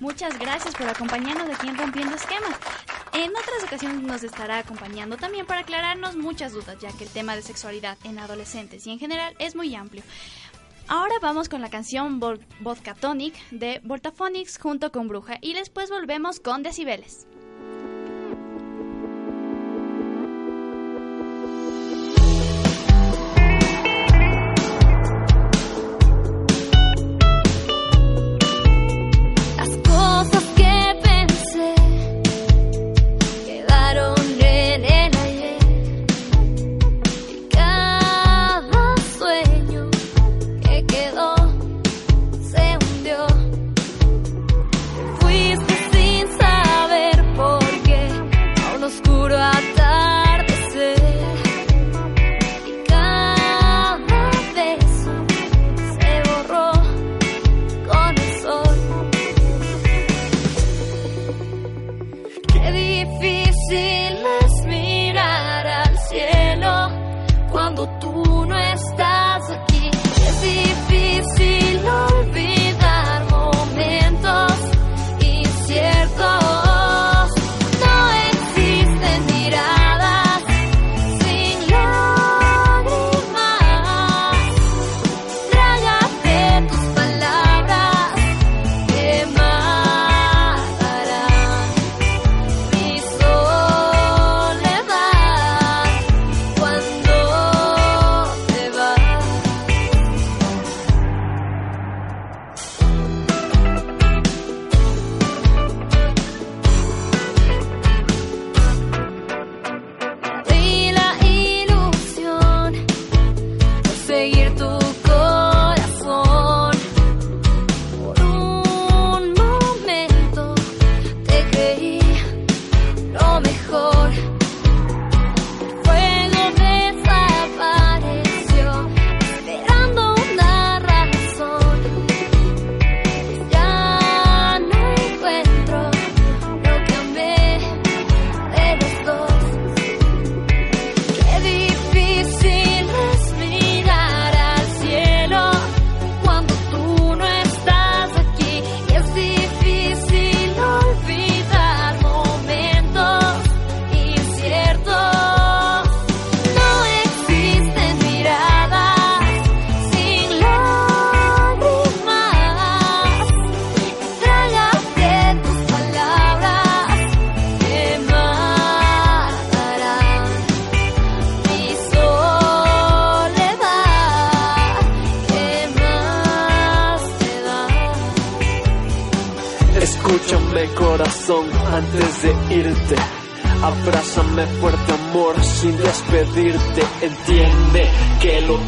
Muchas gracias por acompañarnos aquí en Rompiendo Esquemas. En otras ocasiones nos estará acompañando también para aclararnos muchas dudas, ya que el tema de sexualidad en adolescentes y en general es muy amplio. Ahora vamos con la canción Vodka Tonic de Voltaphonics junto con Bruja y después volvemos con Decibeles.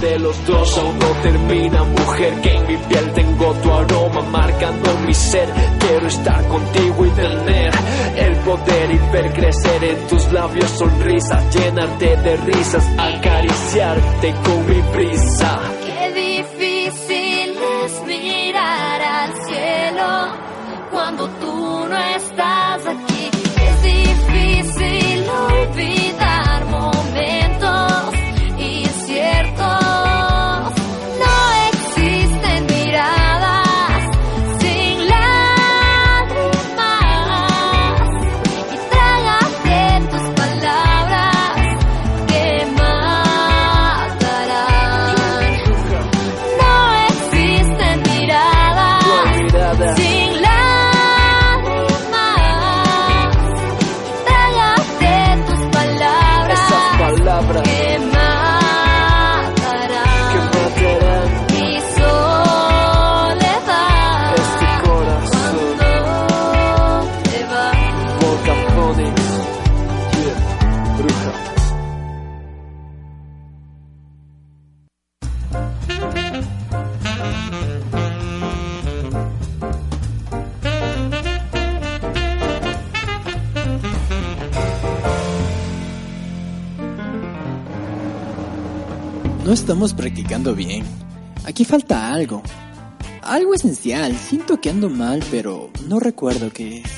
De los dos aún no termina Mujer que en mi piel tengo tu aroma marcando mi ser. Quiero estar contigo y tener el poder y ver crecer en tus labios sonrisas Llenarte de risas, acariciarte con mi prisa estamos practicando bien. Aquí falta algo. Algo esencial. Siento que ando mal, pero no recuerdo qué es.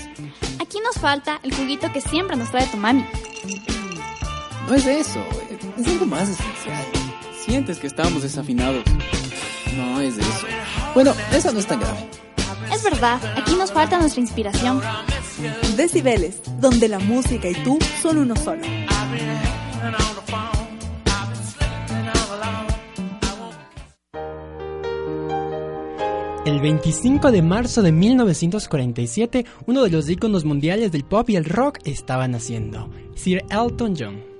Aquí nos falta el juguito que siempre nos trae tu mami. No es eso. Es algo más esencial. Sientes que estamos desafinados. No es eso. Bueno, eso no es tan grave. Es verdad, aquí nos falta nuestra inspiración. Decibeles, donde la música y tú son uno solo. El 25 de marzo de 1947, uno de los íconos mundiales del pop y el rock estaba naciendo, Sir Elton John.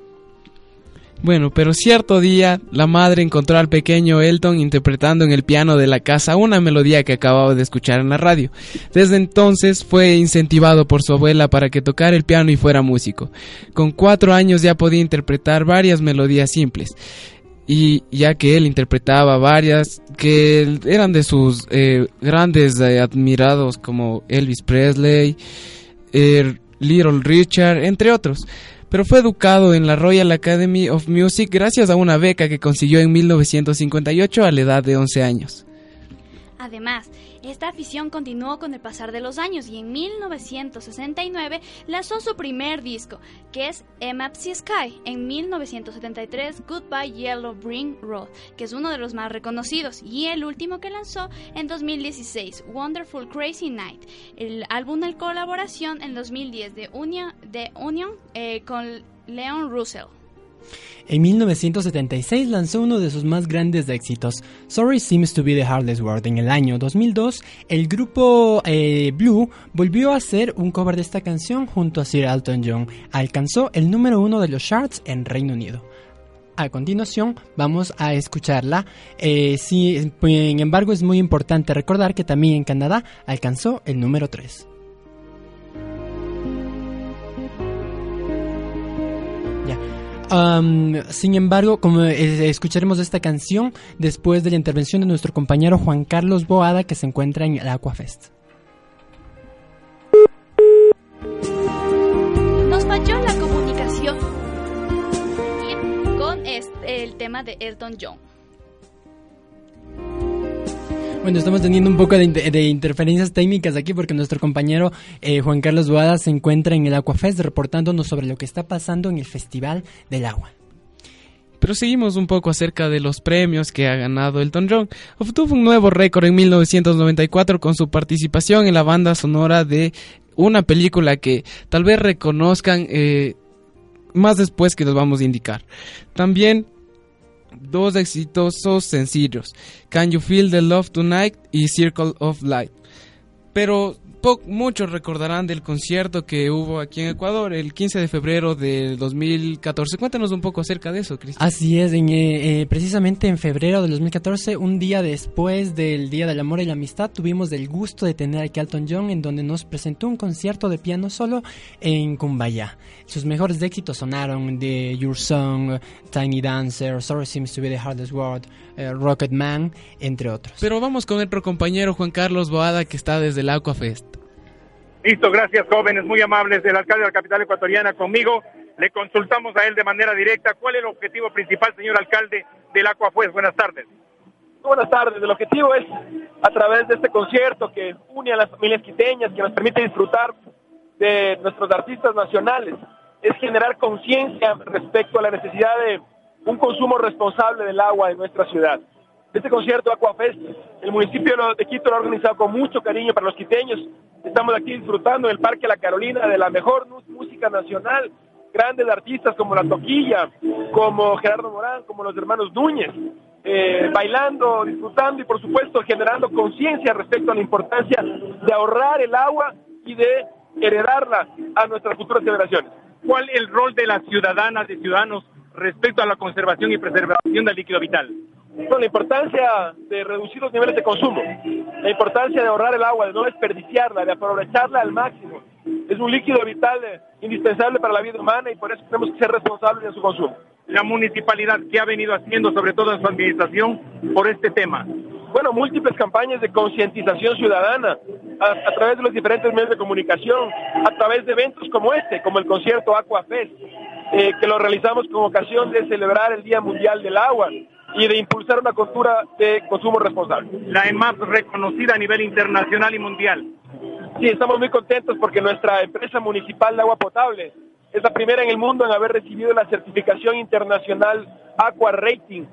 Bueno, pero cierto día la madre encontró al pequeño Elton interpretando en el piano de la casa una melodía que acababa de escuchar en la radio. Desde entonces fue incentivado por su abuela para que tocara el piano y fuera músico. Con cuatro años ya podía interpretar varias melodías simples. Y ya que él interpretaba varias que eran de sus eh, grandes eh, admirados como Elvis Presley, eh, Little Richard, entre otros pero fue educado en la Royal Academy of Music gracias a una beca que consiguió en 1958 a la edad de 11 años. Además, esta afición continuó con el pasar de los años y en 1969 lanzó su primer disco, que es Emapsy Sky, en 1973 Goodbye Yellow Brick Road, que es uno de los más reconocidos, y el último que lanzó en 2016, Wonderful Crazy Night, el álbum en colaboración en 2010 de Union, de Union eh, con Leon Russell. En 1976 lanzó uno de sus más grandes éxitos, Sorry Seems to be the Hardest Word. En el año 2002, el grupo eh, Blue volvió a hacer un cover de esta canción junto a Sir Elton John. Alcanzó el número uno de los charts en Reino Unido. A continuación vamos a escucharla. Eh, sin embargo, es muy importante recordar que también en Canadá alcanzó el número 3. Sin embargo, como eh, escucharemos esta canción después de la intervención de nuestro compañero Juan Carlos Boada que se encuentra en el Aquafest. Nos falló la comunicación con el tema de Elton John. Bueno, estamos teniendo un poco de, interferencias técnicas aquí porque nuestro compañero eh, Juan Carlos Boada se encuentra en el Aquafest reportándonos sobre lo que está pasando en el Festival del Agua. Pero seguimos un poco acerca de los premios que ha ganado Elton John. Obtuvo un nuevo récord en 1994 con su participación en la banda sonora de una película que tal vez reconozcan eh, más después que los vamos a indicar. También dos exitosos sencillos, Can You Feel the Love Tonight y Circle of Light. Pero muchos recordarán del concierto que hubo aquí en Ecuador el 15 de febrero del 2014. Cuéntanos un poco acerca de eso, Cristian. Así es, en, eh, eh, precisamente en febrero del 2014, un día después del Día del Amor y la Amistad, tuvimos el gusto de tener aquí a Elton John en donde nos presentó un concierto de piano solo en Kumbaya. Sus mejores éxitos sonaron de Your Song, Tiny Dancer, Sorry Seems to be the Hardest Word, eh, Rocket Man, entre otros. Pero vamos con nuestro compañero Juan Carlos Boada que está desde el Aquafest. Listo, gracias jóvenes, muy amables. El alcalde de la capital ecuatoriana conmigo. Le consultamos a él de manera directa. ¿Cuál es el objetivo principal, señor alcalde, del Aquafuez? Buenas tardes. Buenas tardes. El objetivo es, a través de este concierto que une a las familias quiteñas, que nos permite disfrutar de nuestros artistas nacionales, es generar conciencia respecto a la necesidad de un consumo responsable del agua en nuestra ciudad. Este concierto Aquafest, el municipio de Quito lo ha organizado con mucho cariño para los quiteños. Estamos aquí disfrutando en el Parque La Carolina de la mejor música nacional, grandes artistas como La Toquilla, como Gerardo Morán, como los hermanos Núñez, eh, bailando, disfrutando y por supuesto generando conciencia respecto a la importancia de ahorrar el agua y de heredarla a nuestras futuras generaciones. ¿Cuál es el rol de las ciudadanas y ciudadanos respecto a la conservación y preservación del líquido vital? Bueno, la importancia de reducir los niveles de consumo, la importancia de ahorrar el agua, de no desperdiciarla, de aprovecharla al máximo. Es un líquido vital eh, indispensable para la vida humana y por eso tenemos que ser responsables de su consumo. La municipalidad, ¿qué ha venido haciendo, sobre todo en su administración, por este tema? Bueno, múltiples campañas de concientización ciudadana a, a través de los diferentes medios de comunicación, a través de eventos como este, como el concierto Aquafest, eh, que lo realizamos con ocasión de celebrar el Día Mundial del Agua y de impulsar una cultura de consumo responsable. La EMAP reconocida a nivel internacional y mundial. Sí, estamos muy contentos porque nuestra empresa municipal de agua potable es la primera en el mundo en haber recibido la certificación internacional Aqua Rating,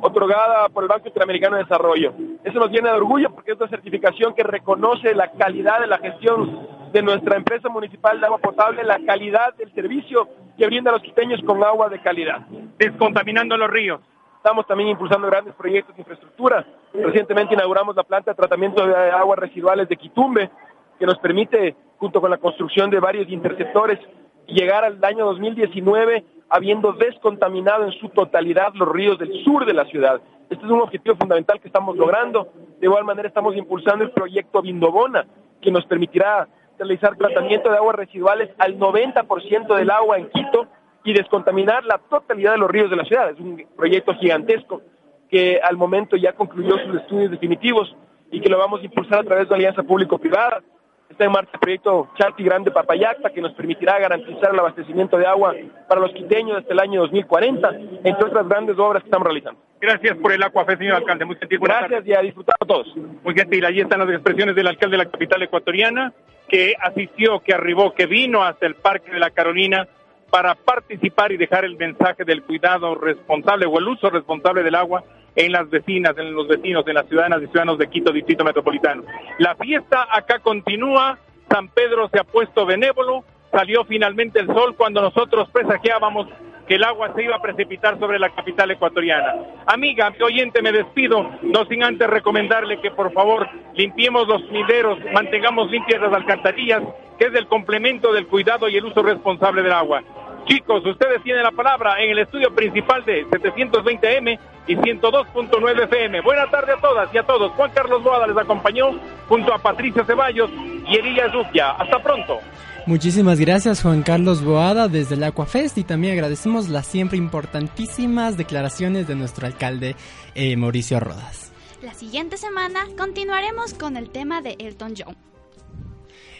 otorgada por el Banco Interamericano de Desarrollo. Eso nos llena de orgullo porque es una certificación que reconoce la calidad de la gestión de nuestra empresa municipal de agua potable, la calidad del servicio que brinda a los quiteños con agua de calidad. Descontaminando los ríos. Estamos también impulsando grandes proyectos de infraestructura. Recientemente inauguramos la planta de tratamiento de aguas residuales de Quitumbe, que nos permite, junto con la construcción de varios interceptores, llegar al año 2019 habiendo descontaminado en su totalidad los ríos del sur de la ciudad. Este es un objetivo fundamental que estamos logrando. De igual manera estamos impulsando el proyecto Vindobona, que nos permitirá realizar tratamiento de aguas residuales al 90% del agua en Quito y descontaminar la totalidad de los ríos de la ciudad. Es un proyecto gigantesco que al momento ya concluyó sus estudios definitivos y que lo vamos a impulsar a través de alianza público-privada. Está en marcha el proyecto Charti Grande Papayacta, que nos permitirá garantizar el abastecimiento de agua para los quiteños hasta el año 2040, entre otras grandes obras que estamos realizando. Gracias por el Aquafest, señor alcalde. Muy gentil. Gracias y a disfrutar a todos. Muy gentil. Allí están las expresiones del alcalde de la capital ecuatoriana, que asistió, que arribó, que vino hasta el Parque de la Carolina para participar y dejar el mensaje del cuidado responsable o el uso responsable del agua en las vecinas, en los vecinos, en las ciudadanas y ciudadanos de Quito, Distrito Metropolitano. La fiesta acá continúa, San Pedro se ha puesto benévolo, salió finalmente el sol cuando nosotros presagiábamos que el agua se iba a precipitar sobre la capital ecuatoriana. Amiga, mi oyente, me despido, no sin antes recomendarle que por favor limpiemos los mideros, mantengamos limpias las alcantarillas, que es el complemento del cuidado y el uso responsable del agua. Chicos, ustedes tienen la palabra en el estudio principal de 720M y 102.9 FM. Buenas tardes a todas y a todos. Juan Carlos Boada les acompañó junto a Patricia Ceballos y Elías Duquia. Hasta pronto. Muchísimas gracias Juan Carlos Boada desde el Aquafest y también agradecemos las siempre importantísimas declaraciones de nuestro alcalde eh, Mauricio Rodas. La siguiente semana continuaremos con el tema de Elton John.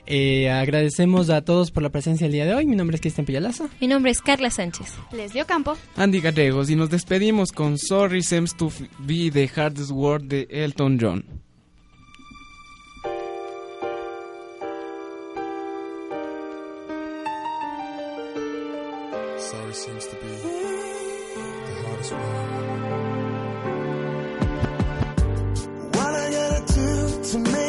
Eh, agradecemos a todos por la presencia el día de hoy. Mi nombre es Cristian Pillalaza. Mi nombre es Carla Sánchez. Les dio campo. Andy Gallegos y nos despedimos con Sorry Seems to Be the Hardest Word de Elton John. Sorry seems to be the hardest word. What I gotta do to make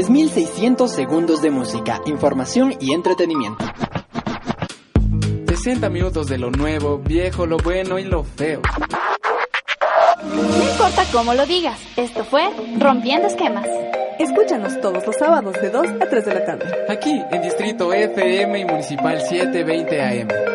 3.600 segundos de música, información y entretenimiento. 60 minutos de lo nuevo, viejo, lo bueno y lo feo. No importa cómo lo digas, esto fue Rompiendo Esquemas. Escúchanos todos los sábados de 2 a 3 de la tarde. Aquí, en Distrito FM y Municipal 720 AM.